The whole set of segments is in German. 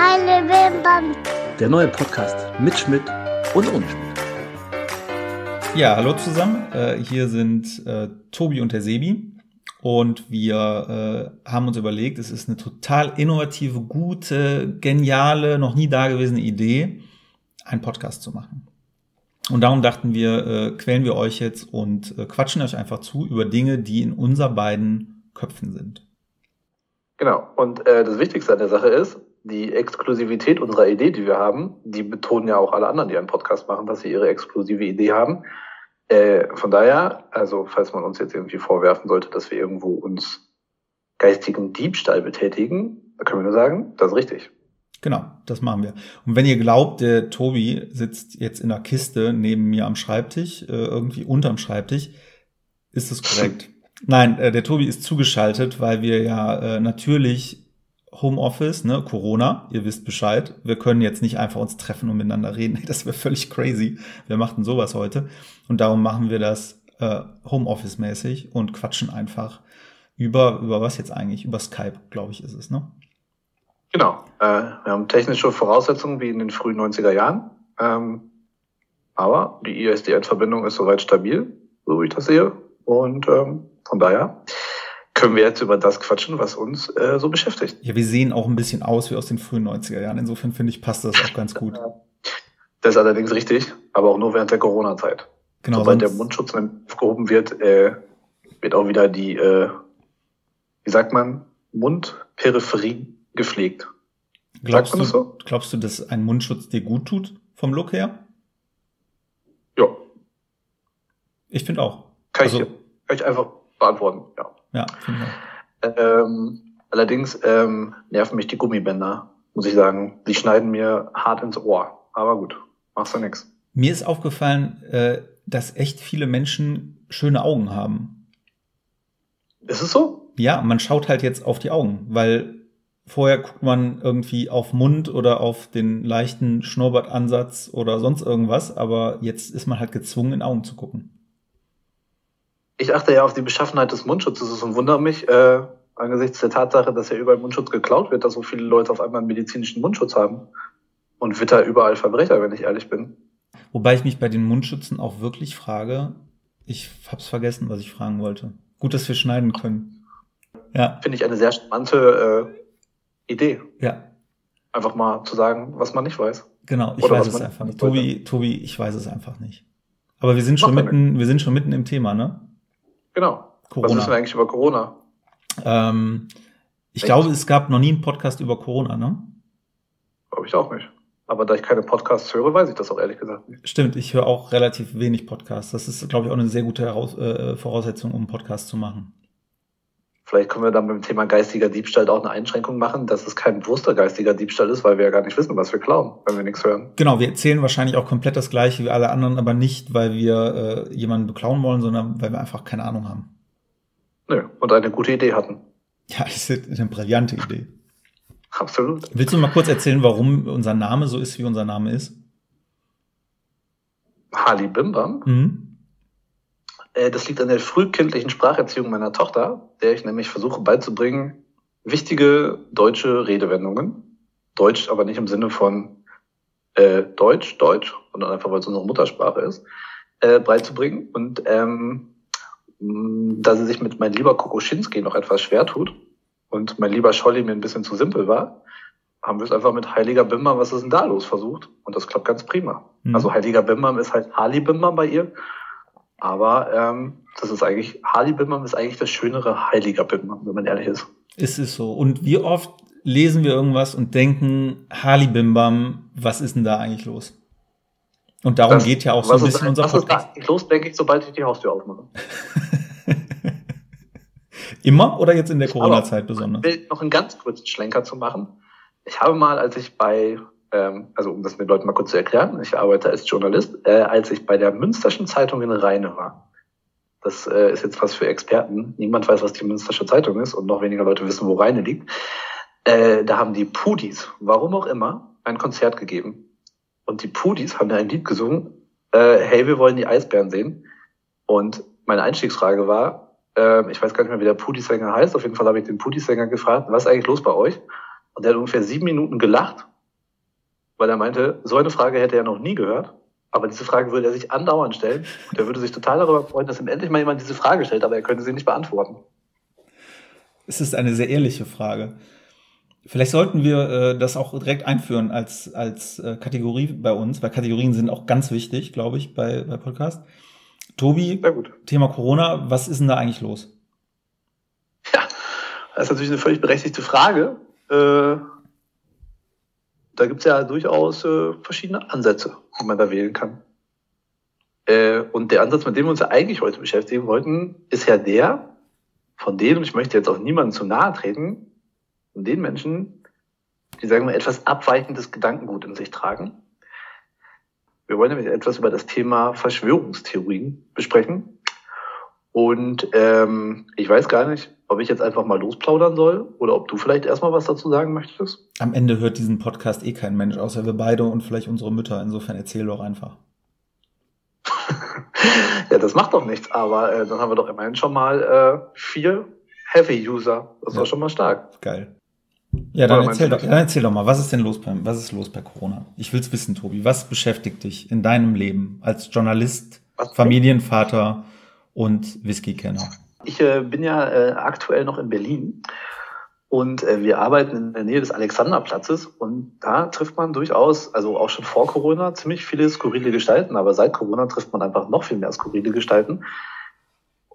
Heile Bimbam. Der neue Podcast mit Schmidt und ohne Schmidt. Ja, hallo zusammen. Äh, hier sind äh, Tobi und der Sebi. Und wir äh, haben uns überlegt, es ist eine total innovative, gute, geniale, noch nie dagewesene Idee, einen Podcast zu machen. Und darum dachten wir, äh, quälen wir euch jetzt und äh, quatschen euch einfach zu über Dinge, die in unser beiden Köpfen sind. Genau. Und äh, das Wichtigste an der Sache ist, die Exklusivität unserer Idee, die wir haben, die betonen ja auch alle anderen, die einen Podcast machen, dass sie ihre exklusive Idee haben. Äh, von daher, also falls man uns jetzt irgendwie vorwerfen sollte, dass wir irgendwo uns geistigen Diebstahl betätigen, können wir nur sagen, das ist richtig. Genau, das machen wir. Und wenn ihr glaubt, der Tobi sitzt jetzt in der Kiste neben mir am Schreibtisch, äh, irgendwie unterm Schreibtisch, ist es korrekt. Nein, äh, der Tobi ist zugeschaltet, weil wir ja äh, natürlich Homeoffice, ne, Corona, ihr wisst Bescheid. Wir können jetzt nicht einfach uns treffen und miteinander reden. Das wäre völlig crazy. Wir machten sowas heute. Und darum machen wir das äh, Homeoffice-mäßig und quatschen einfach über, über was jetzt eigentlich? Über Skype, glaube ich, ist es, ne? Genau. Äh, wir haben technische Voraussetzungen wie in den frühen 90er Jahren. Ähm, aber die ISDN-Verbindung ist soweit stabil, so wie ich das sehe. Und ähm, von daher können wir jetzt über das quatschen, was uns äh, so beschäftigt. Ja, wir sehen auch ein bisschen aus wie aus den frühen 90er Jahren. Insofern finde ich, passt das auch ganz gut. Das ist allerdings richtig, aber auch nur während der Corona-Zeit. Genau, Sobald der Mundschutz aufgehoben wird, äh, wird auch wieder die, äh, wie sagt man, Mundperipherie gepflegt. Glaubst du, so? glaubst du, dass ein Mundschutz dir gut tut, vom Look her? Ja. Ich finde auch. Kann, also, ich, kann ich einfach beantworten, ja. Ja, finde ich auch. Ähm, allerdings ähm, nerven mich die Gummibänder, muss ich sagen. Die schneiden mir hart ins Ohr. Aber gut, machst du nix. Mir ist aufgefallen, äh, dass echt viele Menschen schöne Augen haben. Ist es so? Ja, man schaut halt jetzt auf die Augen, weil vorher guckt man irgendwie auf Mund oder auf den leichten Schnurrbartansatz oder sonst irgendwas, aber jetzt ist man halt gezwungen, in Augen zu gucken ich achte ja auf die Beschaffenheit des Mundschutzes und wundere mich äh, angesichts der Tatsache, dass ja überall Mundschutz geklaut wird, dass so viele Leute auf einmal einen medizinischen Mundschutz haben. Und witter überall Verbrecher, wenn ich ehrlich bin. Wobei ich mich bei den Mundschützen auch wirklich frage, ich hab's vergessen, was ich fragen wollte. Gut, dass wir schneiden können. Ja. Finde ich eine sehr charmante äh, Idee. Ja. Einfach mal zu sagen, was man nicht weiß. Genau, ich Oder weiß es einfach nicht. Tobi, Tobi, ich weiß es einfach nicht. Aber wir sind schon mitten, wir sind schon mitten im Thema, ne? Genau. Corona. Was wissen wir eigentlich über Corona? Ähm, ich Echt? glaube, es gab noch nie einen Podcast über Corona, ne? Glaube ich auch nicht. Aber da ich keine Podcasts höre, weiß ich das auch ehrlich gesagt nicht. Stimmt, ich höre auch relativ wenig Podcasts. Das ist, glaube ich, auch eine sehr gute Heraus äh, Voraussetzung, um einen Podcast zu machen. Vielleicht können wir dann beim Thema geistiger Diebstahl auch eine Einschränkung machen, dass es kein bewusster geistiger Diebstahl ist, weil wir ja gar nicht wissen, was wir klauen, wenn wir nichts hören. Genau, wir erzählen wahrscheinlich auch komplett das Gleiche wie alle anderen, aber nicht, weil wir äh, jemanden beklauen wollen, sondern weil wir einfach keine Ahnung haben. Nö, und eine gute Idee hatten. Ja, das ist eine brillante Idee. Absolut. Willst du mal kurz erzählen, warum unser Name so ist, wie unser Name ist? Hali Bimbam? Mhm. Äh, das liegt an der frühkindlichen Spracherziehung meiner Tochter, der ich nämlich versuche beizubringen, wichtige deutsche Redewendungen. Deutsch, aber nicht im Sinne von äh, Deutsch, Deutsch, sondern einfach, weil es unsere Muttersprache ist, äh, beizubringen. Und ähm, da sie sich mit mein lieber Kokoschinski noch etwas schwer tut und mein lieber Scholli mir ein bisschen zu simpel war, haben wir es einfach mit Heiliger Bimbam, was ist denn da los, versucht. Und das klappt ganz prima. Mhm. Also Heiliger Bimbam ist halt Hali Bimbam bei ihr. Aber ähm, das ist eigentlich, Hali Bimbam ist eigentlich das schönere Heiliger Bimbam, wenn man ehrlich ist. Ist es so. Und wie oft lesen wir irgendwas und denken, Hali Bimbam, was ist denn da eigentlich los? Und darum das, geht ja auch so ein bisschen ist, unser was Podcast. Was ist da los, denke ich, sobald ich die Haustür aufmache. Immer oder jetzt in der Corona-Zeit besonders? Ich will noch einen ganz kurzen Schlenker zu machen. Ich habe mal, als ich bei, ähm, also um das den Leuten mal kurz zu erklären, ich arbeite als Journalist, äh, als ich bei der Münsterschen Zeitung in Rheine war. Das äh, ist jetzt fast für Experten. Niemand weiß, was die Münstersche Zeitung ist und noch weniger Leute wissen, wo Rheine liegt. Äh, da haben die Pudis, warum auch immer, ein Konzert gegeben. Und die Pudis haben da ein Lied gesungen, äh, hey, wir wollen die Eisbären sehen. Und meine Einstiegsfrage war, äh, ich weiß gar nicht mehr, wie der Pudi-Sänger heißt, auf jeden Fall habe ich den Pudi-Sänger gefragt, was ist eigentlich los bei euch? Und der hat ungefähr sieben Minuten gelacht, weil er meinte, so eine Frage hätte er noch nie gehört. Aber diese Frage würde er sich andauernd stellen. Und er würde sich total darüber freuen, dass ihm endlich mal jemand diese Frage stellt, aber er könnte sie nicht beantworten. Es ist eine sehr ehrliche Frage. Vielleicht sollten wir äh, das auch direkt einführen als, als äh, Kategorie bei uns, weil Kategorien sind auch ganz wichtig, glaube ich, bei, bei Podcast. Tobi, Thema Corona, was ist denn da eigentlich los? Ja, das ist natürlich eine völlig berechtigte Frage. Äh, da gibt es ja durchaus äh, verschiedene Ansätze, die man da wählen kann. Äh, und der Ansatz, mit dem wir uns ja eigentlich heute beschäftigen wollten, ist ja der, von denen, ich möchte jetzt auch niemandem zu nahe treten, von den Menschen, die, sagen wir, etwas abweichendes Gedankengut in sich tragen. Wir wollen nämlich etwas über das Thema Verschwörungstheorien besprechen. Und ähm, ich weiß gar nicht, ob ich jetzt einfach mal losplaudern soll oder ob du vielleicht erstmal was dazu sagen möchtest. Am Ende hört diesen Podcast eh kein Mensch, außer wir beide und vielleicht unsere Mütter. Insofern erzähl doch einfach. ja, das macht doch nichts, aber äh, dann haben wir doch immerhin schon mal äh, vier Heavy-User. Das ja. war schon mal stark. Geil. Ja, dann erzähl, doch, dann erzähl doch mal, was ist denn los bei, was ist los bei Corona? Ich will's wissen, Tobi. Was beschäftigt dich in deinem Leben als Journalist, was? Familienvater und Whisky-Kenner? Ich äh, bin ja äh, aktuell noch in Berlin und äh, wir arbeiten in der Nähe des Alexanderplatzes und da trifft man durchaus, also auch schon vor Corona, ziemlich viele skurrile Gestalten, aber seit Corona trifft man einfach noch viel mehr skurrile Gestalten.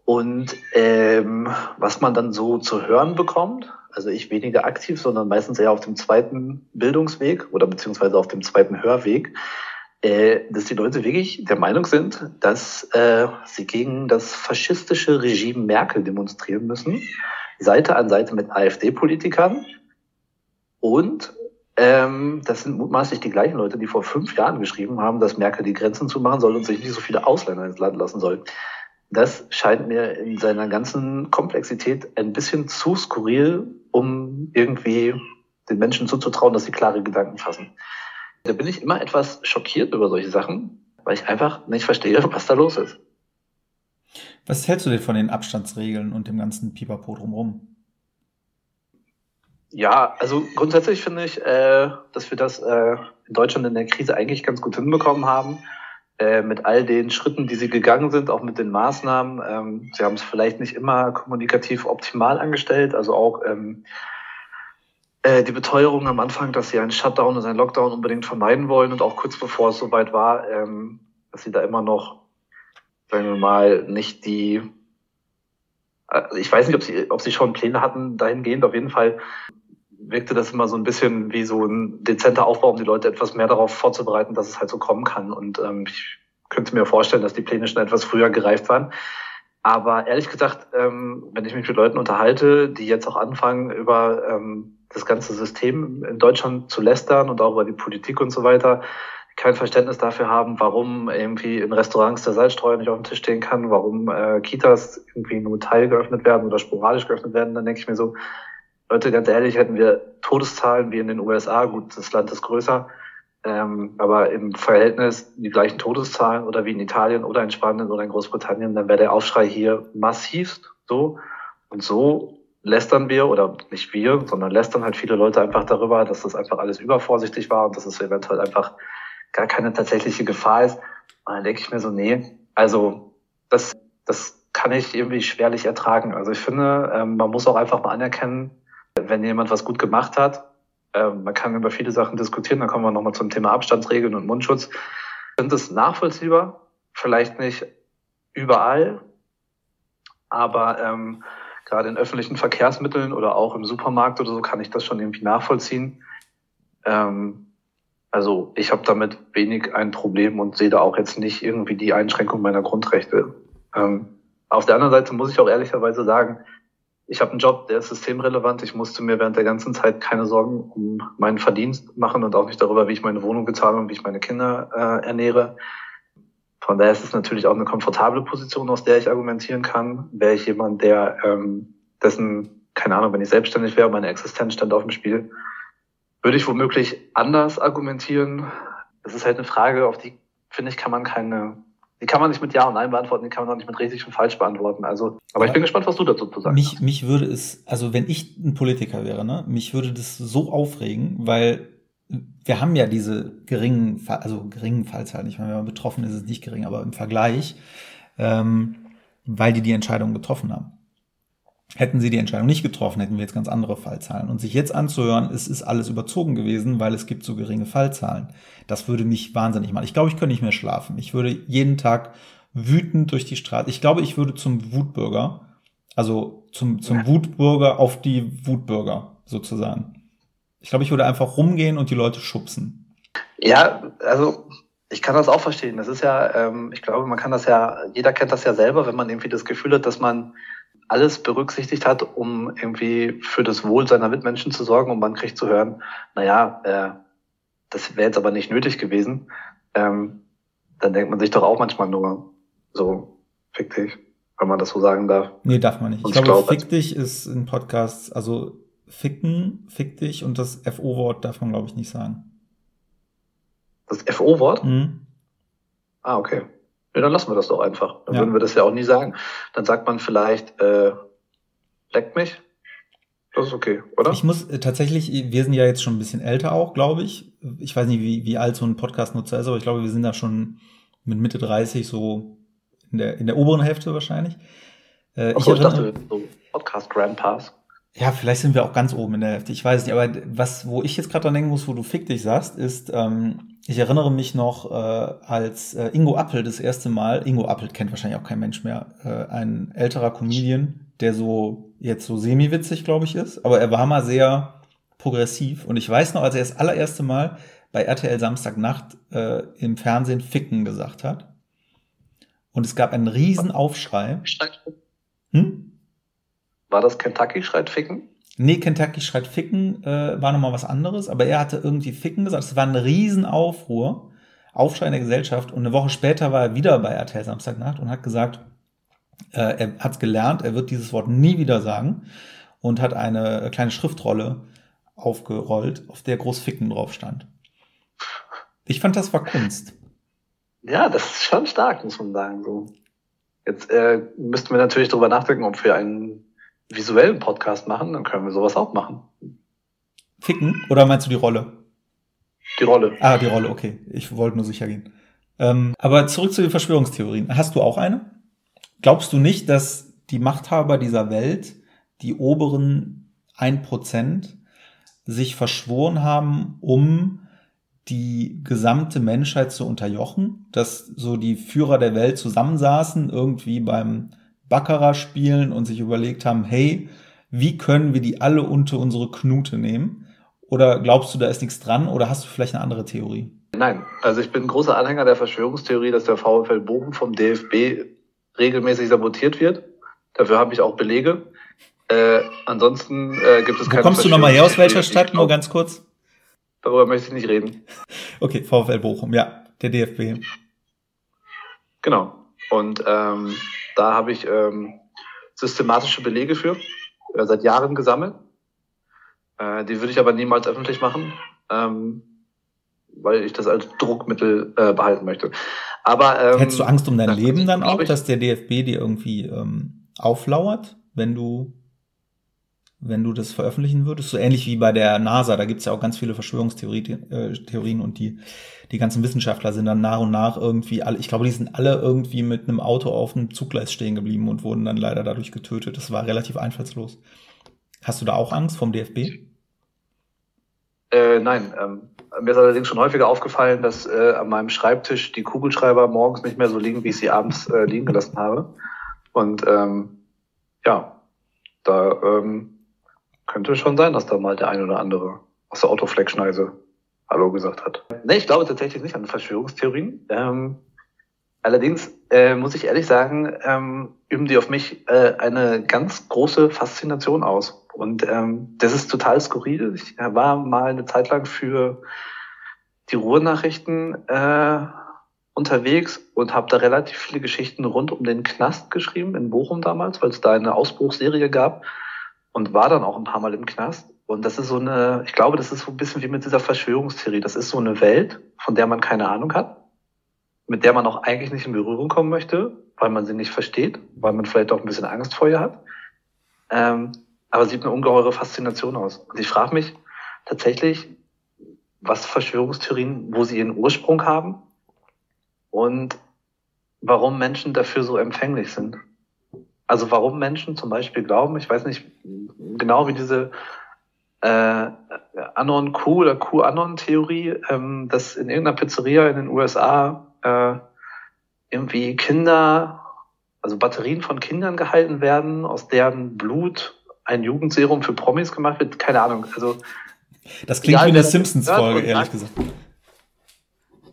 Und ähm, was man dann so zu hören bekommt, also ich weniger aktiv, sondern meistens eher auf dem zweiten Bildungsweg oder beziehungsweise auf dem zweiten Hörweg, äh, dass die Leute wirklich der Meinung sind, dass äh, sie gegen das faschistische Regime Merkel demonstrieren müssen, Seite an Seite mit AfD-Politikern. Und ähm, das sind mutmaßlich die gleichen Leute, die vor fünf Jahren geschrieben haben, dass Merkel die Grenzen zumachen soll und sich nicht so viele Ausländer ins Land lassen soll. Das scheint mir in seiner ganzen Komplexität ein bisschen zu skurril, um irgendwie den Menschen zuzutrauen, dass sie klare Gedanken fassen. Da bin ich immer etwas schockiert über solche Sachen, weil ich einfach nicht verstehe, was da los ist. Was hältst du denn von den Abstandsregeln und dem ganzen Pipapo drumherum? Ja, also grundsätzlich finde ich, äh, dass wir das äh, in Deutschland in der Krise eigentlich ganz gut hinbekommen haben. Äh, mit all den Schritten, die sie gegangen sind, auch mit den Maßnahmen. Ähm, sie haben es vielleicht nicht immer kommunikativ optimal angestellt, also auch ähm, äh, die Beteuerung am Anfang, dass sie einen Shutdown und einen Lockdown unbedingt vermeiden wollen und auch kurz bevor es soweit war, ähm, dass sie da immer noch, sagen wir mal, nicht die äh, ich weiß nicht, ob sie, ob sie schon Pläne hatten dahingehend. Auf jeden Fall wirkte das immer so ein bisschen wie so ein dezenter Aufbau, um die Leute etwas mehr darauf vorzubereiten, dass es halt so kommen kann. Und ähm, ich könnte mir vorstellen, dass die Pläne schon etwas früher gereift waren. Aber ehrlich gesagt, ähm, wenn ich mich mit Leuten unterhalte, die jetzt auch anfangen, über ähm, das ganze System in Deutschland zu lästern und auch über die Politik und so weiter, kein Verständnis dafür haben, warum irgendwie in Restaurants der Salzstreuer nicht auf dem Tisch stehen kann, warum äh, Kitas irgendwie nur Teil geöffnet werden oder sporadisch geöffnet werden, dann denke ich mir so, Leute, ganz ehrlich, hätten wir Todeszahlen wie in den USA, gut, das Land ist größer, ähm, aber im Verhältnis die gleichen Todeszahlen oder wie in Italien oder in Spanien oder in Großbritannien, dann wäre der Aufschrei hier massivst so. Und so lästern wir, oder nicht wir, sondern lästern halt viele Leute einfach darüber, dass das einfach alles übervorsichtig war und dass es eventuell einfach gar keine tatsächliche Gefahr ist. Und dann denke ich mir so, nee, also das, das kann ich irgendwie schwerlich ertragen. Also ich finde, ähm, man muss auch einfach mal anerkennen, wenn jemand was gut gemacht hat, äh, man kann über viele Sachen diskutieren, dann kommen wir nochmal zum Thema Abstandsregeln und Mundschutz. Sind es nachvollziehbar? Vielleicht nicht überall, aber ähm, gerade in öffentlichen Verkehrsmitteln oder auch im Supermarkt oder so kann ich das schon irgendwie nachvollziehen. Ähm, also ich habe damit wenig ein Problem und sehe da auch jetzt nicht irgendwie die Einschränkung meiner Grundrechte. Ähm, auf der anderen Seite muss ich auch ehrlicherweise sagen, ich habe einen Job, der ist systemrelevant. Ich musste mir während der ganzen Zeit keine Sorgen um meinen Verdienst machen und auch nicht darüber, wie ich meine Wohnung bezahle und wie ich meine Kinder äh, ernähre. Von daher ist es natürlich auch eine komfortable Position, aus der ich argumentieren kann. Wäre ich jemand, der ähm, dessen, keine Ahnung, wenn ich selbstständig wäre, meine Existenz stand auf dem Spiel, würde ich womöglich anders argumentieren. Das ist halt eine Frage, auf die, finde ich, kann man keine die kann man nicht mit Ja und Nein beantworten, die kann man auch nicht mit richtig und falsch beantworten. Also, aber ich bin gespannt, was du dazu zu sagen mich, hast. Mich würde es, also wenn ich ein Politiker wäre, ne, mich würde das so aufregen, weil wir haben ja diese geringen, also geringen Fallzahlen. Ich meine, wenn man betroffen ist, ist es nicht gering, aber im Vergleich, ähm, weil die die Entscheidung getroffen haben. Hätten sie die Entscheidung nicht getroffen, hätten wir jetzt ganz andere Fallzahlen. Und sich jetzt anzuhören, es ist alles überzogen gewesen, weil es gibt so geringe Fallzahlen. Das würde mich wahnsinnig machen. Ich glaube, ich könnte nicht mehr schlafen. Ich würde jeden Tag wütend durch die Straße. Ich glaube, ich würde zum Wutbürger, also zum, zum Wutbürger auf die Wutbürger sozusagen. Ich glaube, ich würde einfach rumgehen und die Leute schubsen. Ja, also ich kann das auch verstehen. Das ist ja, ähm, ich glaube, man kann das ja, jeder kennt das ja selber, wenn man irgendwie das Gefühl hat, dass man alles berücksichtigt hat, um irgendwie für das Wohl seiner Mitmenschen zu sorgen und man kriegt zu hören, naja, äh, das wäre jetzt aber nicht nötig gewesen, ähm, dann denkt man sich doch auch manchmal nur so, fick dich, wenn man das so sagen darf. Nee, darf man nicht. Und ich, ich glaube, fick dich ist ein Podcast, also ficken, fick dich und das FO-Wort darf man, glaube ich, nicht sagen. Das FO-Wort? Mhm. Ah, okay. Ja, dann lassen wir das doch einfach. Dann ja. würden wir das ja auch nie sagen. Dann sagt man vielleicht, äh, leckt mich. Das ist okay, oder? Ich muss äh, tatsächlich, wir sind ja jetzt schon ein bisschen älter auch, glaube ich. Ich weiß nicht, wie, wie alt so ein Podcast-Nutzer ist, aber ich glaube, wir sind da schon mit Mitte 30 so in der, in der oberen Hälfte wahrscheinlich. Äh, ich, so, ich dachte, so Podcast-Grandpas. Ja, vielleicht sind wir auch ganz oben in der Hälfte. Ich weiß nicht, aber was, wo ich jetzt gerade dran denken muss, wo du fick dich sagst, ist, ähm, ich erinnere mich noch, äh, als äh, Ingo Appel das erste Mal, Ingo Appel kennt wahrscheinlich auch kein Mensch mehr, äh, ein älterer Comedian, der so jetzt so semi-witzig, glaube ich, ist, aber er war mal sehr progressiv. Und ich weiß noch, als er das allererste Mal bei RTL Samstagnacht äh, im Fernsehen Ficken gesagt hat. Und es gab einen riesen Aufschrei. Hm? War das Kentucky schreit Ficken? Nee, Kentucky schreit Ficken äh, war nochmal was anderes, aber er hatte irgendwie Ficken gesagt. Es war ein Riesenaufruhr, Aufschrei in der Gesellschaft. Und eine Woche später war er wieder bei RTL Samstagnacht und hat gesagt, äh, er hat gelernt, er wird dieses Wort nie wieder sagen und hat eine kleine Schriftrolle aufgerollt, auf der groß Ficken drauf stand. Ich fand, das war Kunst. Ja, das ist schon stark, muss man sagen. So. Jetzt äh, müssten wir natürlich darüber nachdenken, ob wir einen visuellen Podcast machen, dann können wir sowas auch machen. Ficken? Oder meinst du die Rolle? Die Rolle. Ah, die Rolle, okay. Ich wollte nur sicher gehen. Ähm, aber zurück zu den Verschwörungstheorien. Hast du auch eine? Glaubst du nicht, dass die Machthaber dieser Welt, die oberen ein Prozent, sich verschworen haben, um die gesamte Menschheit zu unterjochen? Dass so die Führer der Welt zusammensaßen, irgendwie beim Baccarat spielen und sich überlegt haben, hey, wie können wir die alle unter unsere Knute nehmen? Oder glaubst du, da ist nichts dran oder hast du vielleicht eine andere Theorie? Nein, also ich bin ein großer Anhänger der Verschwörungstheorie, dass der VfL Bochum vom DFB regelmäßig sabotiert wird. Dafür habe ich auch Belege. Äh, ansonsten äh, gibt es keine. Wo kommst du nochmal her aus welcher Stadt? Nur ganz kurz. Darüber möchte ich nicht reden. Okay, VfL Bochum, ja, der DFB. Genau. Und ähm, da habe ich ähm, systematische Belege für, äh, seit Jahren gesammelt. Äh, die würde ich aber niemals öffentlich machen, ähm, weil ich das als Druckmittel äh, behalten möchte. Aber ähm, hättest du Angst um dein Leben dann auch, dass der DFB dir irgendwie ähm, auflauert, wenn du wenn du das veröffentlichen würdest? So ähnlich wie bei der NASA, da gibt's ja auch ganz viele Verschwörungstheorien äh, und die, die ganzen Wissenschaftler sind dann nach und nach irgendwie alle, ich glaube, die sind alle irgendwie mit einem Auto auf einem Zuggleis stehen geblieben und wurden dann leider dadurch getötet. Das war relativ einfallslos. Hast du da auch Angst vom DFB? Äh, nein, ähm, mir ist allerdings schon häufiger aufgefallen, dass äh, an meinem Schreibtisch die Kugelschreiber morgens nicht mehr so liegen, wie ich sie abends äh, liegen gelassen habe. Und ähm, ja, da ähm, könnte schon sein, dass da mal der ein oder andere aus der Autofleckschneise Hallo gesagt hat. Nee, ich glaube tatsächlich nicht an Verschwörungstheorien. Ähm, allerdings äh, muss ich ehrlich sagen, ähm, üben die auf mich äh, eine ganz große Faszination aus. Und ähm, das ist total skurril. Ich war mal eine Zeit lang für die Ruhrnachrichten äh, unterwegs und habe da relativ viele Geschichten rund um den Knast geschrieben in Bochum damals, weil es da eine Ausbruchsserie gab und war dann auch ein paar Mal im Knast. Und das ist so eine, ich glaube, das ist so ein bisschen wie mit dieser Verschwörungstheorie. Das ist so eine Welt, von der man keine Ahnung hat, mit der man auch eigentlich nicht in Berührung kommen möchte, weil man sie nicht versteht, weil man vielleicht auch ein bisschen Angst vor ihr hat. Ähm, aber sieht eine ungeheure Faszination aus. Und ich frage mich tatsächlich, was Verschwörungstheorien, wo sie ihren Ursprung haben und warum Menschen dafür so empfänglich sind. Also warum Menschen zum Beispiel glauben, ich weiß nicht genau wie diese äh, Anon Q oder Q-Anon-Theorie, ähm, dass in irgendeiner Pizzeria in den USA äh, irgendwie Kinder, also Batterien von Kindern gehalten werden, aus deren Blut ein Jugendserum für Promis gemacht wird. Keine Ahnung. Also das klingt egal, wie eine Simpsons-Folge, ehrlich sagt, gesagt.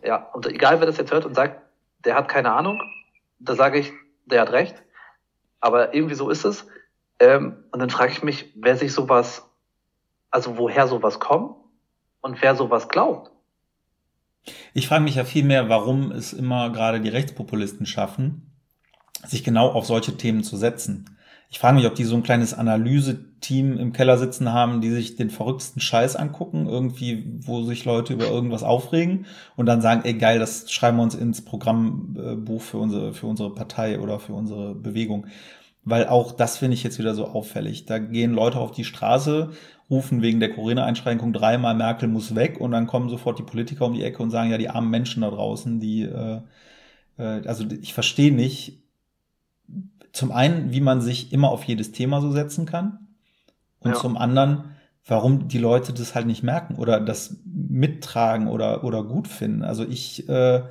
Ja, und egal wer das jetzt hört und sagt, der hat keine Ahnung, da sage ich, der hat recht. Aber irgendwie so ist es. Ähm, und dann frage ich mich, wer sich sowas, also woher sowas kommt und wer sowas glaubt. Ich frage mich ja viel mehr, warum es immer gerade die Rechtspopulisten schaffen, sich genau auf solche Themen zu setzen. Ich frage mich, ob die so ein kleines Analyse-Team im Keller sitzen haben, die sich den verrücktesten Scheiß angucken, irgendwie, wo sich Leute über irgendwas aufregen und dann sagen, ey geil, das schreiben wir uns ins Programmbuch für unsere, für unsere Partei oder für unsere Bewegung. Weil auch das finde ich jetzt wieder so auffällig. Da gehen Leute auf die Straße, rufen wegen der Corona-Einschränkung dreimal Merkel muss weg und dann kommen sofort die Politiker um die Ecke und sagen, ja, die armen Menschen da draußen, die, äh, äh, also ich verstehe nicht, zum einen, wie man sich immer auf jedes Thema so setzen kann. Und ja. zum anderen, warum die Leute das halt nicht merken oder das mittragen oder, oder gut finden. Also ich, äh,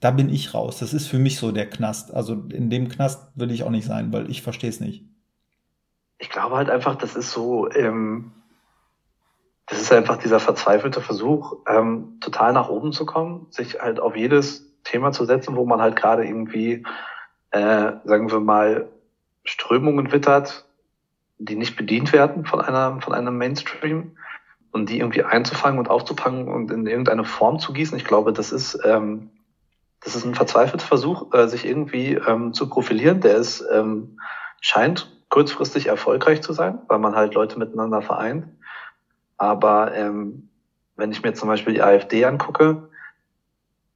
da bin ich raus. Das ist für mich so der Knast. Also in dem Knast will ich auch nicht sein, weil ich verstehe es nicht. Ich glaube halt einfach, das ist so, ähm, das ist einfach dieser verzweifelte Versuch, ähm, total nach oben zu kommen, sich halt auf jedes Thema zu setzen, wo man halt gerade irgendwie äh, sagen wir mal, Strömungen wittert, die nicht bedient werden von einer, von einem Mainstream und die irgendwie einzufangen und aufzufangen und in irgendeine Form zu gießen. Ich glaube, das ist, ähm, das ist ein verzweifelter Versuch, äh, sich irgendwie ähm, zu profilieren. Der ist, ähm, scheint kurzfristig erfolgreich zu sein, weil man halt Leute miteinander vereint. Aber ähm, wenn ich mir zum Beispiel die AfD angucke,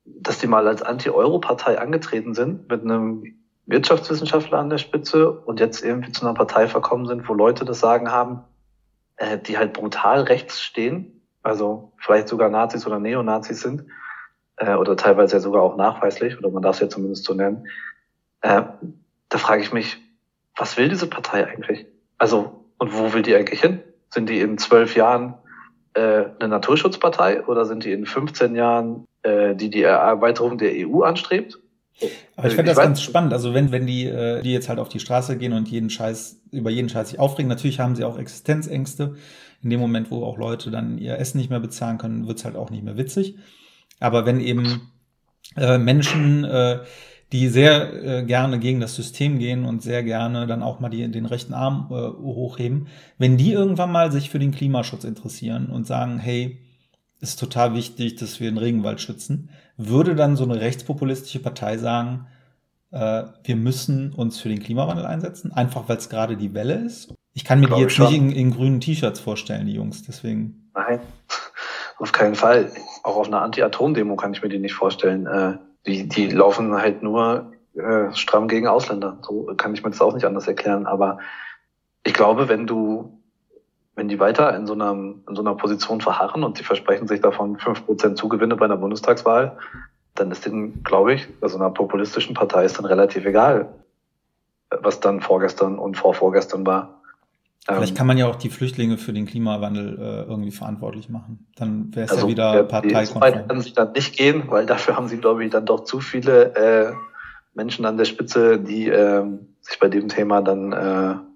dass die mal als Anti-Euro-Partei angetreten sind mit einem Wirtschaftswissenschaftler an der Spitze und jetzt irgendwie zu einer Partei verkommen sind, wo Leute das Sagen haben, äh, die halt brutal rechts stehen, also vielleicht sogar Nazis oder Neonazis sind, äh, oder teilweise ja sogar auch nachweislich, oder man darf es ja zumindest so nennen, äh, da frage ich mich, was will diese Partei eigentlich? Also, und wo will die eigentlich hin? Sind die in zwölf Jahren äh, eine Naturschutzpartei oder sind die in 15 Jahren äh, die die Erweiterung der EU anstrebt? Aber ich finde das ganz spannend. Also wenn, wenn die, äh, die jetzt halt auf die Straße gehen und jeden Scheiß, über jeden Scheiß sich aufregen, natürlich haben sie auch Existenzängste. In dem Moment, wo auch Leute dann ihr Essen nicht mehr bezahlen können, wird's halt auch nicht mehr witzig. Aber wenn eben äh, Menschen, äh, die sehr äh, gerne gegen das System gehen und sehr gerne dann auch mal die, den rechten Arm äh, hochheben, wenn die irgendwann mal sich für den Klimaschutz interessieren und sagen, hey, ist total wichtig, dass wir den Regenwald schützen, würde dann so eine rechtspopulistische Partei sagen, äh, wir müssen uns für den Klimawandel einsetzen, einfach weil es gerade die Welle ist? Ich kann mir die jetzt nicht in, in grünen T-Shirts vorstellen, die Jungs, deswegen. Nein, auf keinen Fall. Auch auf einer Anti-Atom-Demo kann ich mir die nicht vorstellen. Äh, die, die laufen halt nur äh, stramm gegen Ausländer. So kann ich mir das auch nicht anders erklären. Aber ich glaube, wenn du wenn die weiter in so einer, in so einer Position verharren und die versprechen sich davon fünf Prozent Zugewinne bei einer Bundestagswahl, dann ist denen, glaube ich, bei so einer populistischen Partei ist dann relativ egal, was dann vorgestern und vorvorgestern war. Vielleicht ähm, kann man ja auch die Flüchtlinge für den Klimawandel äh, irgendwie verantwortlich machen. Dann wäre es also, ja wieder parteikonform. So kann sich dann nicht gehen, weil dafür haben sie, glaube ich, dann doch zu viele äh, Menschen an der Spitze, die äh, sich bei dem Thema dann äh,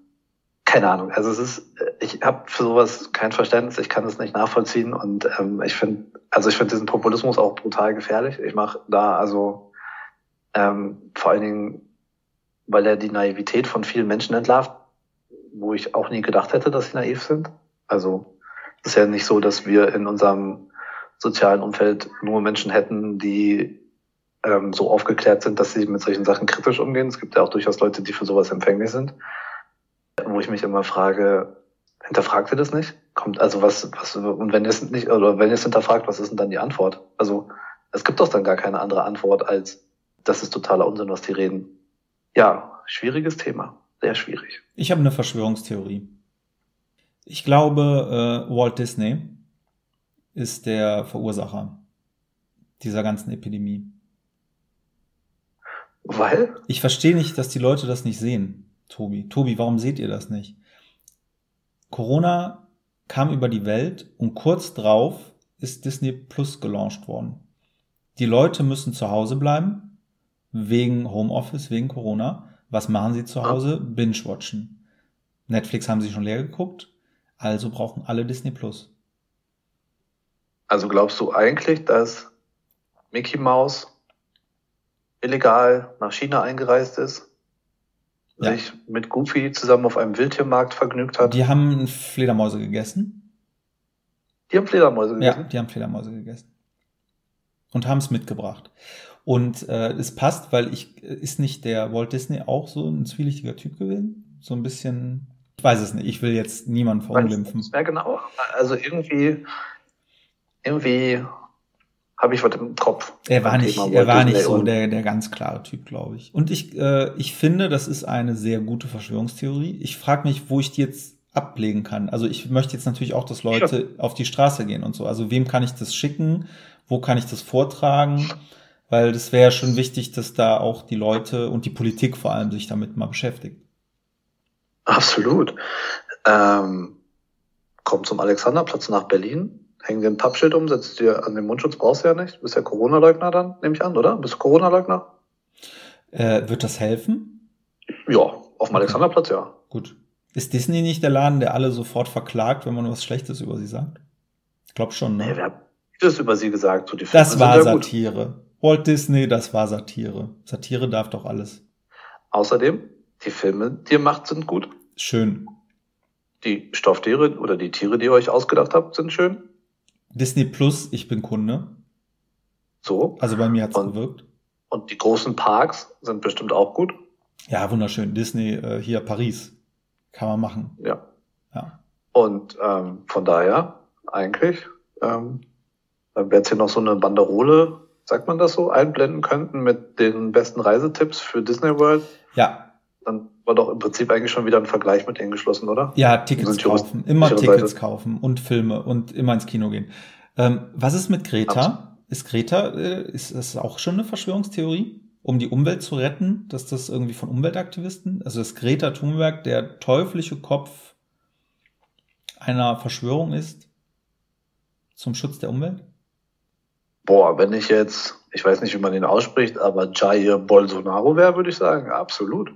keine Ahnung. Also es ist, ich habe für sowas kein Verständnis, ich kann es nicht nachvollziehen und ähm, ich finde, also ich finde diesen Populismus auch brutal gefährlich. Ich mache da also ähm, vor allen Dingen, weil er die Naivität von vielen Menschen entlarvt, wo ich auch nie gedacht hätte, dass sie naiv sind. Also es ist ja nicht so, dass wir in unserem sozialen Umfeld nur Menschen hätten, die ähm, so aufgeklärt sind, dass sie mit solchen Sachen kritisch umgehen. Es gibt ja auch durchaus Leute, die für sowas empfänglich sind wo ich mich immer frage, hinterfragt ihr das nicht? Kommt, also was, was, und wenn ihr es nicht, oder wenn ihr es hinterfragt, was ist denn dann die Antwort? Also, es gibt doch dann gar keine andere Antwort als, das ist totaler Unsinn, was die reden. Ja, schwieriges Thema. Sehr schwierig. Ich habe eine Verschwörungstheorie. Ich glaube, äh, Walt Disney ist der Verursacher dieser ganzen Epidemie. Weil? Ich verstehe nicht, dass die Leute das nicht sehen, Tobi. Tobi, warum seht ihr das nicht? Corona kam über die Welt und kurz drauf ist Disney Plus gelauncht worden. Die Leute müssen zu Hause bleiben, wegen Homeoffice, wegen Corona. Was machen sie zu Hause? Binge-watchen. Netflix haben sie schon leer geguckt, also brauchen alle Disney Plus. Also glaubst du eigentlich, dass Mickey Mouse illegal nach China eingereist ist, ja. sich mit Goofy zusammen auf einem Wildtiermarkt vergnügt hat? Die haben Fledermäuse gegessen. Die haben Fledermäuse gegessen? Ja, die haben Fledermäuse gegessen. Und haben es mitgebracht. Und äh, es passt, weil ich, ist nicht der Walt Disney auch so ein zwielichtiger Typ gewesen? So ein bisschen, ich weiß es nicht, ich will jetzt niemanden verunglimpfen. Ja, genau. Also irgendwie, irgendwie habe ich was im Kopf. Er war nicht, er war nicht so der, der ganz klare Typ, glaube ich. Und ich, äh, ich finde, das ist eine sehr gute Verschwörungstheorie. Ich frage mich, wo ich die jetzt ablegen kann. Also ich möchte jetzt natürlich auch, dass Leute ja. auf die Straße gehen und so. Also wem kann ich das schicken? Wo kann ich das vortragen? Weil das wäre schon wichtig, dass da auch die Leute und die Politik vor allem sich damit mal beschäftigt. Absolut. Ähm, komm zum Alexanderplatz nach Berlin, häng dir ein Pappschild um, setzt dir an den Mundschutz, brauchst du ja nicht. Bist ja Corona-Leugner dann, nehme ich an, oder? Bist du Corona-Leugner? Äh, wird das helfen? Ja, auf dem. Alexanderplatz ja. Gut. Ist Disney nicht der Laden, der alle sofort verklagt, wenn man was Schlechtes über sie sagt? Ich glaube schon, ne? Nee, wer hat das über sie gesagt? So, die das war Satire. Gut. Walt Disney, das war Satire. Satire darf doch alles. Außerdem, die Filme, die ihr macht, sind gut. Schön. Die Stofftiere oder die Tiere, die ihr euch ausgedacht habt, sind schön. Disney Plus, ich bin Kunde. So. Also bei mir hat's und, gewirkt. Und die großen Parks sind bestimmt auch gut. Ja, wunderschön. Disney äh, hier Paris. Kann man machen. Ja. Ja. Und ähm, von daher, eigentlich, ähm, wenn wir jetzt hier noch so eine Banderole, sagt man das so, einblenden könnten mit den besten Reisetipps für Disney World. Ja. Dann war doch im Prinzip eigentlich schon wieder ein Vergleich mit denen geschlossen, oder? Ja, Tickets kaufen. Immer Tickets Seite. kaufen und Filme und immer ins Kino gehen. Ähm, was ist mit Greta? Absolut. Ist Greta, äh, ist das auch schon eine Verschwörungstheorie? Um die Umwelt zu retten, dass das irgendwie von Umweltaktivisten, also dass Greta Thunberg der teuflische Kopf einer Verschwörung ist zum Schutz der Umwelt? Boah, wenn ich jetzt, ich weiß nicht, wie man ihn ausspricht, aber Jair Bolsonaro wäre, würde ich sagen, absolut.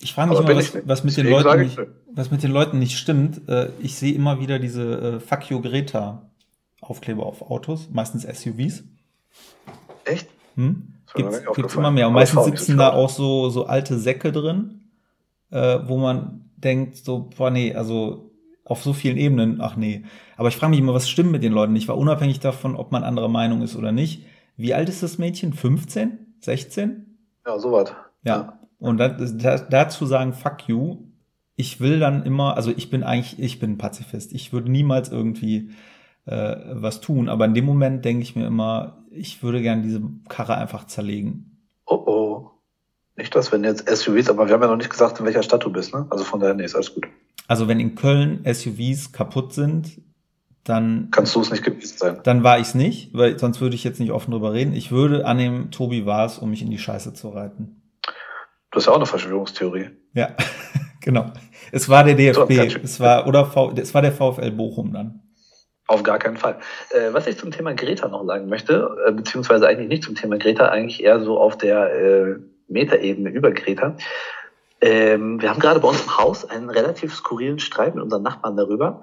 Ich frage mich aber mal, was, was, mit den Leuten nicht, was mit den Leuten nicht stimmt. Äh, ich sehe immer wieder diese äh, Fuck you Greta Aufkleber auf Autos, meistens SUVs. Echt? Hm? Gibt's, gibt's immer mehr. Und meistens sitzen da auch so, so alte Säcke drin, äh, wo man denkt, so, boah, nee, also auf so vielen Ebenen, ach nee. Aber ich frage mich immer, was stimmt mit den Leuten nicht? War unabhängig davon, ob man anderer Meinung ist oder nicht. Wie alt ist das Mädchen? 15? 16? Ja, so was. Ja. Und da, da, dazu sagen, fuck you, ich will dann immer, also ich bin eigentlich, ich bin Pazifist. Ich würde niemals irgendwie äh, was tun, aber in dem Moment denke ich mir immer, ich würde gerne diese Karre einfach zerlegen. Oh oh. Nicht das, wenn jetzt SUVs, aber wir haben ja noch nicht gesagt, in welcher Stadt du bist, ne? Also von daher, nee, ist alles gut. Also wenn in Köln SUVs kaputt sind, dann. Kannst du es nicht gewesen sein. Dann war ich es nicht, weil sonst würde ich jetzt nicht offen drüber reden. Ich würde annehmen, Tobi war es, um mich in die Scheiße zu reiten. Hast ja auch eine Verschwörungstheorie. Ja, genau. Es war der DFB. Es war, oder v, es war der VfL Bochum dann. Auf gar keinen Fall. Äh, was ich zum Thema Greta noch sagen möchte, äh, beziehungsweise eigentlich nicht zum Thema Greta, eigentlich eher so auf der äh, Metaebene über Greta. Ähm, wir haben gerade bei uns im Haus einen relativ skurrilen Streit mit unseren Nachbarn darüber,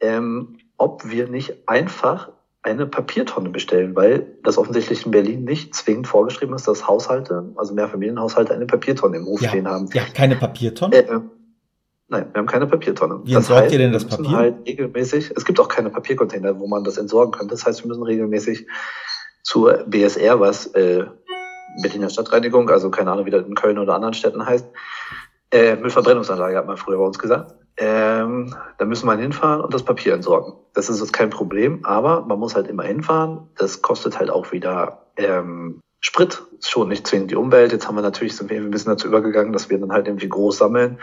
ähm, ob wir nicht einfach eine Papiertonne bestellen, weil das offensichtlich in Berlin nicht zwingend vorgeschrieben ist, dass Haushalte, also Mehrfamilienhaushalte, eine Papiertonne im Hof ja, stehen haben. Ja, keine Papiertonne? Äh, nein, wir haben keine Papiertonne. Wie entsorgt heißt, ihr denn das Papier? Halt regelmäßig, es gibt auch keine Papiercontainer, wo man das entsorgen könnte. Das heißt, wir müssen regelmäßig zur BSR, was äh, Berliner Stadtreinigung, also keine Ahnung, wie das in Köln oder anderen Städten heißt, äh, Müllverbrennungsanlage hat man früher bei uns gesagt. Ähm, da müssen wir hinfahren und das Papier entsorgen. Das ist jetzt kein Problem, aber man muss halt immer hinfahren. Das kostet halt auch wieder ähm, Sprit schon nicht zwingend die Umwelt. Jetzt haben wir natürlich, sind wir ein bisschen dazu übergegangen, dass wir dann halt irgendwie groß sammeln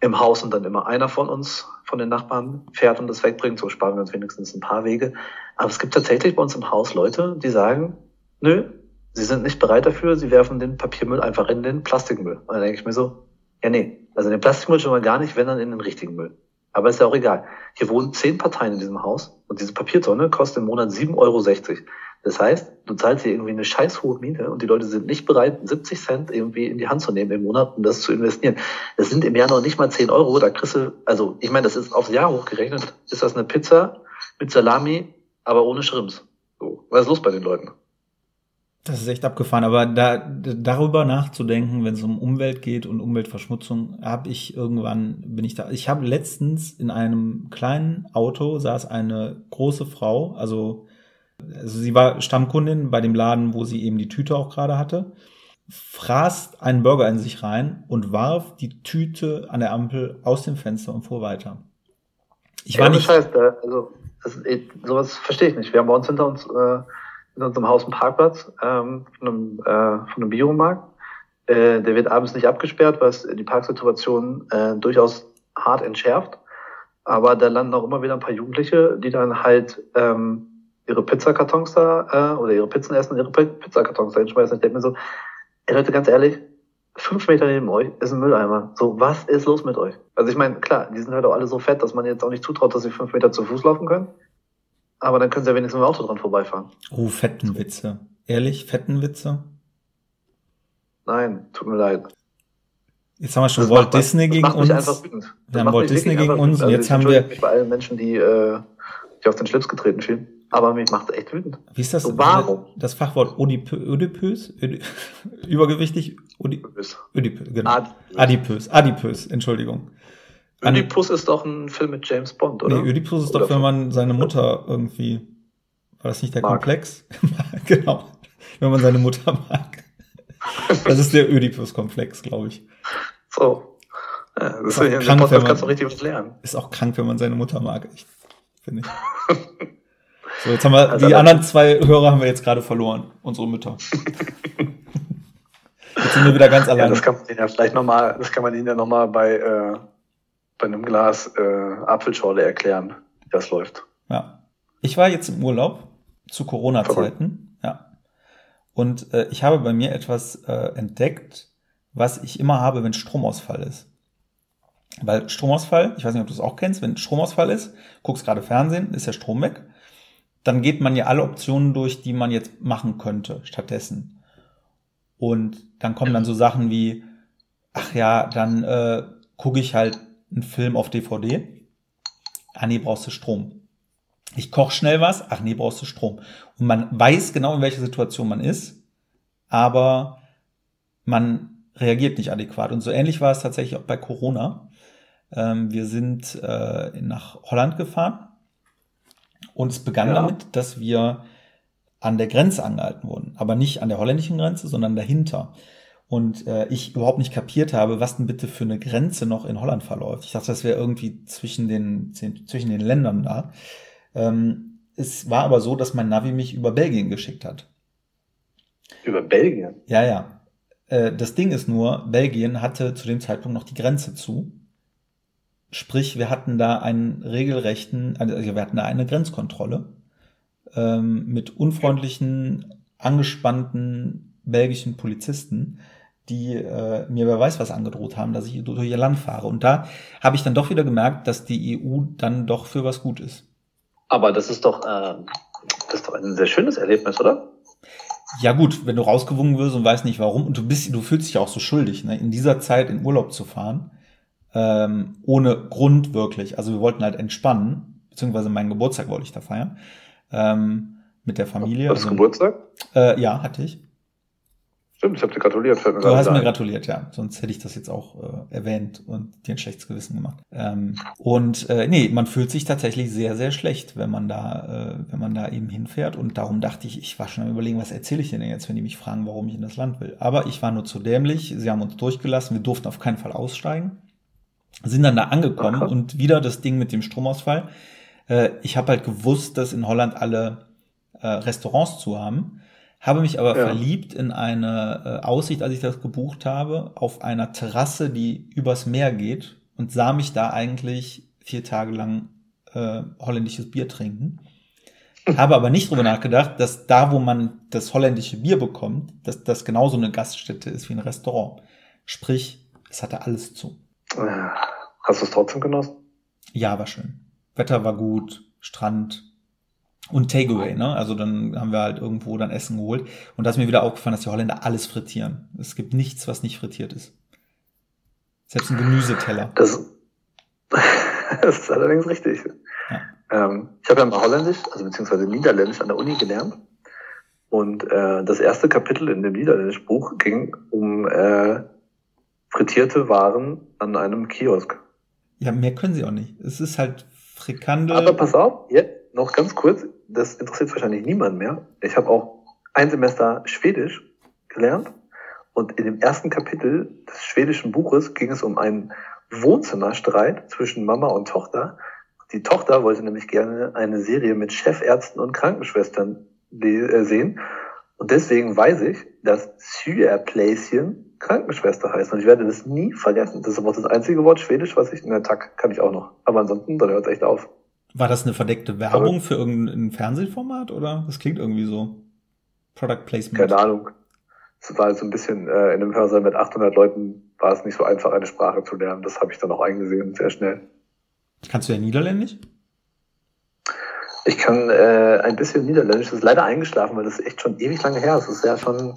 im Haus und dann immer einer von uns, von den Nachbarn, fährt und das wegbringt. So sparen wir uns wenigstens ein paar Wege. Aber es gibt tatsächlich bei uns im Haus Leute, die sagen, nö, sie sind nicht bereit dafür, sie werfen den Papiermüll einfach in den Plastikmüll. Und dann denke ich mir so, ja nee, also den Plastikmüll schon mal gar nicht, wenn dann in den richtigen Müll. Aber ist ja auch egal. Hier wohnen zehn Parteien in diesem Haus und diese Papiertonne kostet im Monat 7,60 Euro. Das heißt, du zahlst hier irgendwie eine scheiß hohe Miete und die Leute sind nicht bereit, 70 Cent irgendwie in die Hand zu nehmen im Monat, um das zu investieren. Das sind im Jahr noch nicht mal 10 Euro. Da kriegst du, also ich meine, das ist aufs Jahr hochgerechnet, ist das eine Pizza mit Salami, aber ohne Schrimps. So, was ist los bei den Leuten? Das ist echt abgefahren, aber da, darüber nachzudenken, wenn es um Umwelt geht und Umweltverschmutzung, habe ich irgendwann, bin ich da. Ich habe letztens in einem kleinen Auto saß eine große Frau, also, also sie war Stammkundin bei dem Laden, wo sie eben die Tüte auch gerade hatte, fraß einen Burger in sich rein und warf die Tüte an der Ampel aus dem Fenster und fuhr weiter. Ich war ja, nicht. Scheiß, also, das, sowas verstehe ich nicht. Wir haben bei uns hinter uns äh, in unserem Haus einen Parkplatz ähm, von, einem, äh, von einem Biomarkt. Äh, der wird abends nicht abgesperrt, was die Parksituation äh, durchaus hart entschärft. Aber da landen auch immer wieder ein paar Jugendliche, die dann halt ähm, ihre Pizzakartons da äh, oder ihre Pizzen essen ihre Pizzakartons da hinschmeißen. Ich denke mir so, ey Leute, ganz ehrlich, fünf Meter neben euch ist ein Mülleimer. So, was ist los mit euch? Also ich meine, klar, die sind halt auch alle so fett, dass man jetzt auch nicht zutraut, dass sie fünf Meter zu Fuß laufen können. Aber dann können sie ja wenigstens mit dem Auto dran vorbeifahren. Oh, fetten Witze. Ehrlich, fetten Witze? Nein, tut mir leid. Jetzt haben wir schon das Walt Disney gegen uns. Wir haben Walt Disney gegen uns und also jetzt haben wir. Mich bei allen Menschen, die, äh, die auf den Schlips getreten fühlen. Aber mich macht es echt wütend. Wie ist das? So, warum? Das Fachwort Ödipös? Übergewichtig? Ödipös. Ödipös, genau. Adipös. Adipös, Entschuldigung. Ödipus ist doch ein Film mit James Bond, oder? Nee, Ödipus ist doch, wenn man seine Mutter irgendwie, war das nicht der mag. Komplex? genau. Wenn man seine Mutter mag. Das ist der Ödipus-Komplex, glaube ich. So. Ja, das ist, ist krank, Podcast kannst du richtig was lernen. Ist auch krank, wenn man seine Mutter mag, ich, finde ich. so, jetzt haben wir, also die anderen zwei Hörer haben wir jetzt gerade verloren, unsere Mütter. jetzt sind wir wieder ganz allein. Ja, das kann man ihnen ja vielleicht nochmal, das kann man ihnen ja nochmal bei, äh, bei einem Glas äh, Apfelschorle erklären, wie das läuft. Ja. Ich war jetzt im Urlaub zu Corona-Zeiten, ja. Und äh, ich habe bei mir etwas äh, entdeckt, was ich immer habe, wenn Stromausfall ist. Weil Stromausfall, ich weiß nicht, ob du es auch kennst, wenn Stromausfall ist, guckst gerade Fernsehen, ist der Strom weg, dann geht man ja alle Optionen durch, die man jetzt machen könnte stattdessen. Und dann kommen dann so Sachen wie, ach ja, dann äh, gucke ich halt einen Film auf DVD. Ah nee, brauchst du Strom. Ich koche schnell was. Ach nee, brauchst du Strom. Und man weiß genau, in welcher Situation man ist, aber man reagiert nicht adäquat. Und so ähnlich war es tatsächlich auch bei Corona. Ähm, wir sind äh, nach Holland gefahren und es begann ja. damit, dass wir an der Grenze angehalten wurden. Aber nicht an der holländischen Grenze, sondern dahinter und äh, ich überhaupt nicht kapiert habe, was denn bitte für eine Grenze noch in Holland verläuft. Ich dachte, das wäre irgendwie zwischen den, zwischen den Ländern da. Ähm, es war aber so, dass mein Navi mich über Belgien geschickt hat. Über Belgien? Ja, ja. Äh, das Ding ist nur, Belgien hatte zu dem Zeitpunkt noch die Grenze zu. Sprich, wir hatten da einen regelrechten, also wir hatten da eine Grenzkontrolle ähm, mit unfreundlichen, angespannten belgischen Polizisten, die äh, mir wer weiß was angedroht haben, dass ich durch ihr Land fahre. Und da habe ich dann doch wieder gemerkt, dass die EU dann doch für was gut ist. Aber das ist doch, äh, das ist doch ein sehr schönes Erlebnis, oder? Ja gut, wenn du rausgewungen wirst und weißt nicht warum und du bist, du fühlst dich auch so schuldig, ne, in dieser Zeit in Urlaub zu fahren, ähm, ohne Grund wirklich. Also wir wollten halt entspannen, beziehungsweise meinen Geburtstag wollte ich da feiern ähm, mit der Familie. Du also, Geburtstag? Äh, ja, hatte ich. Stimmt, ich habe dir gratuliert. Mir du hast mir gratuliert, ja. Sonst hätte ich das jetzt auch äh, erwähnt und dir ein schlechtes Gewissen gemacht. Ähm, und äh, nee, man fühlt sich tatsächlich sehr, sehr schlecht, wenn man da, äh, wenn man da eben hinfährt. Und darum dachte ich, ich war schon am überlegen, was erzähle ich denn jetzt, wenn die mich fragen, warum ich in das Land will. Aber ich war nur zu dämlich. Sie haben uns durchgelassen. Wir durften auf keinen Fall aussteigen. Sind dann da angekommen Ach, und wieder das Ding mit dem Stromausfall. Äh, ich habe halt gewusst, dass in Holland alle äh, Restaurants zu haben habe mich aber ja. verliebt in eine äh, Aussicht, als ich das gebucht habe, auf einer Terrasse, die übers Meer geht und sah mich da eigentlich vier Tage lang äh, holländisches Bier trinken. Habe aber nicht drüber nachgedacht, dass da, wo man das holländische Bier bekommt, dass das genauso eine Gaststätte ist wie ein Restaurant. Sprich, es hatte alles zu. Hast du es trotzdem genossen? Ja, war schön. Wetter war gut, Strand und Takeaway, ne? Also dann haben wir halt irgendwo dann Essen geholt. Und da ist mir wieder aufgefallen, dass die Holländer alles frittieren. Es gibt nichts, was nicht frittiert ist. Selbst ein Gemüseteller. Das, das ist allerdings richtig. Ja. Ähm, ich habe ja mal Holländisch, also beziehungsweise Niederländisch an der Uni gelernt. Und äh, das erste Kapitel in dem Niederländisch Buch ging um äh, frittierte Waren an einem Kiosk. Ja, mehr können sie auch nicht. Es ist halt Frikandel. Aber pass auf, jetzt noch ganz kurz, das interessiert wahrscheinlich niemand mehr. Ich habe auch ein Semester Schwedisch gelernt und in dem ersten Kapitel des schwedischen Buches ging es um einen Wohnzimmerstreit zwischen Mama und Tochter. Die Tochter wollte nämlich gerne eine Serie mit Chefärzten und Krankenschwestern äh, sehen. Und deswegen weiß ich, dass Syerpläschen Krankenschwester heißt. Und ich werde das nie vergessen. Das ist aber das einzige Wort Schwedisch, was ich in der Tag kann ich auch noch. Aber ansonsten, dann hört es echt auf. War das eine verdeckte Werbung für irgendein Fernsehformat oder? Das klingt irgendwie so. Product Placement. Keine Ahnung. Es war so ein bisschen äh, in einem Hörsaal mit 800 Leuten war es nicht so einfach, eine Sprache zu lernen. Das habe ich dann auch eingesehen, sehr schnell. Kannst du ja Niederländisch? Ich kann äh, ein bisschen Niederländisch. Das ist leider eingeschlafen, weil das ist echt schon ewig lange her. Das ist ja schon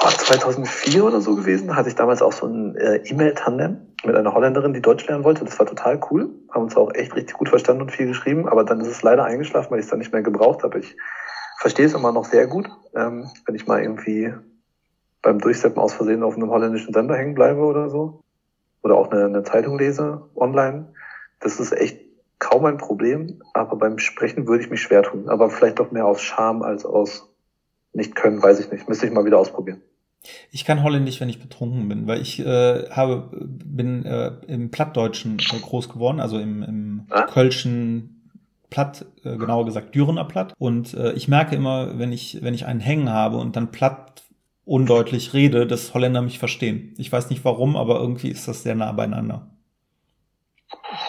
boah, 2004 oder so gewesen. Hatte ich damals auch so ein äh, E-Mail-Tandem mit einer Holländerin, die Deutsch lernen wollte. Das war total cool. Haben uns auch echt richtig gut verstanden und viel geschrieben. Aber dann ist es leider eingeschlafen, weil ich es dann nicht mehr gebraucht habe. Ich verstehe es immer noch sehr gut, ähm, wenn ich mal irgendwie beim Durchsetzen aus Versehen auf einem holländischen Sender hängen bleibe oder so. Oder auch eine, eine Zeitung lese online. Das ist echt kaum ein Problem, aber beim Sprechen würde ich mich schwer tun. Aber vielleicht doch mehr aus Scham als aus nicht können, weiß ich nicht. Müsste ich mal wieder ausprobieren. Ich kann Holländisch, wenn ich betrunken bin, weil ich äh, habe bin äh, im Plattdeutschen äh, groß geworden, also im, im ah? Kölschen Platt, äh, genauer gesagt Dürener Platt. Und äh, ich merke immer, wenn ich, wenn ich einen Hängen habe und dann platt undeutlich rede, dass Holländer mich verstehen. Ich weiß nicht warum, aber irgendwie ist das sehr nah beieinander.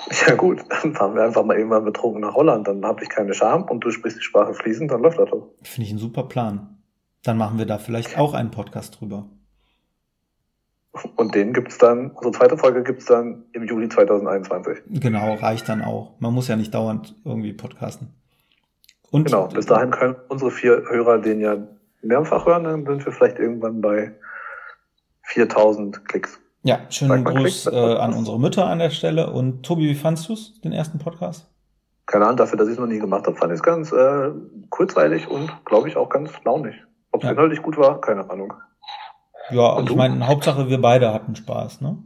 Ja gut, dann fahren wir einfach mal irgendwann betrunken nach Holland, dann habe ich keine Scham und du sprichst die Sprache fließend, dann läuft das doch. Finde ich einen super Plan. Dann machen wir da vielleicht auch einen Podcast drüber. Und den gibt's dann, unsere zweite Folge gibt's dann im Juli 2021. Genau, reicht dann auch. Man muss ja nicht dauernd irgendwie podcasten. Und genau, bis dahin können unsere vier Hörer den ja mehrfach hören, dann sind wir vielleicht irgendwann bei 4000 Klicks. Ja, schönen Gruß äh, an unsere Mütter an der Stelle. Und Tobi, wie fandst du es, den ersten Podcast? Keine Ahnung, dafür, dass ich es noch nie gemacht habe, fand ich es ganz äh, kurzweilig und, glaube ich, auch ganz launig. Ob es ja. inhaltlich gut war, keine Ahnung. Ja, und ich meine, Hauptsache wir beide hatten Spaß, ne?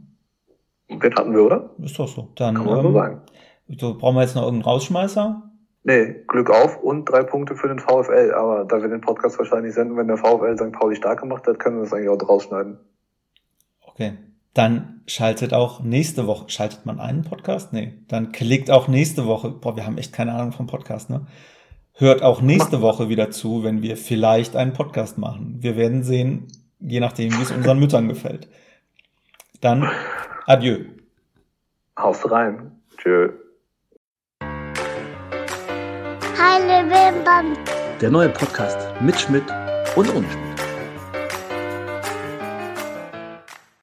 Den hatten wir, oder? Ist doch so. Dann Kann man ähm, so sagen. So, brauchen wir jetzt noch irgendeinen Rausschmeißer? Nee, Glück auf und drei Punkte für den VfL. Aber da wir den Podcast wahrscheinlich senden, wenn der VfL St. Pauli stark gemacht hat, können wir das eigentlich auch rausschneiden. Okay. Dann schaltet auch nächste Woche, schaltet man einen Podcast? Nee. Dann klickt auch nächste Woche, boah, wir haben echt keine Ahnung vom Podcast, ne? Hört auch nächste Woche wieder zu, wenn wir vielleicht einen Podcast machen. Wir werden sehen, je nachdem, wie es unseren Müttern gefällt. Dann adieu. Haust rein. Tschö. Heile Wimpern. Der neue Podcast mit Schmidt und ohne Schmidt.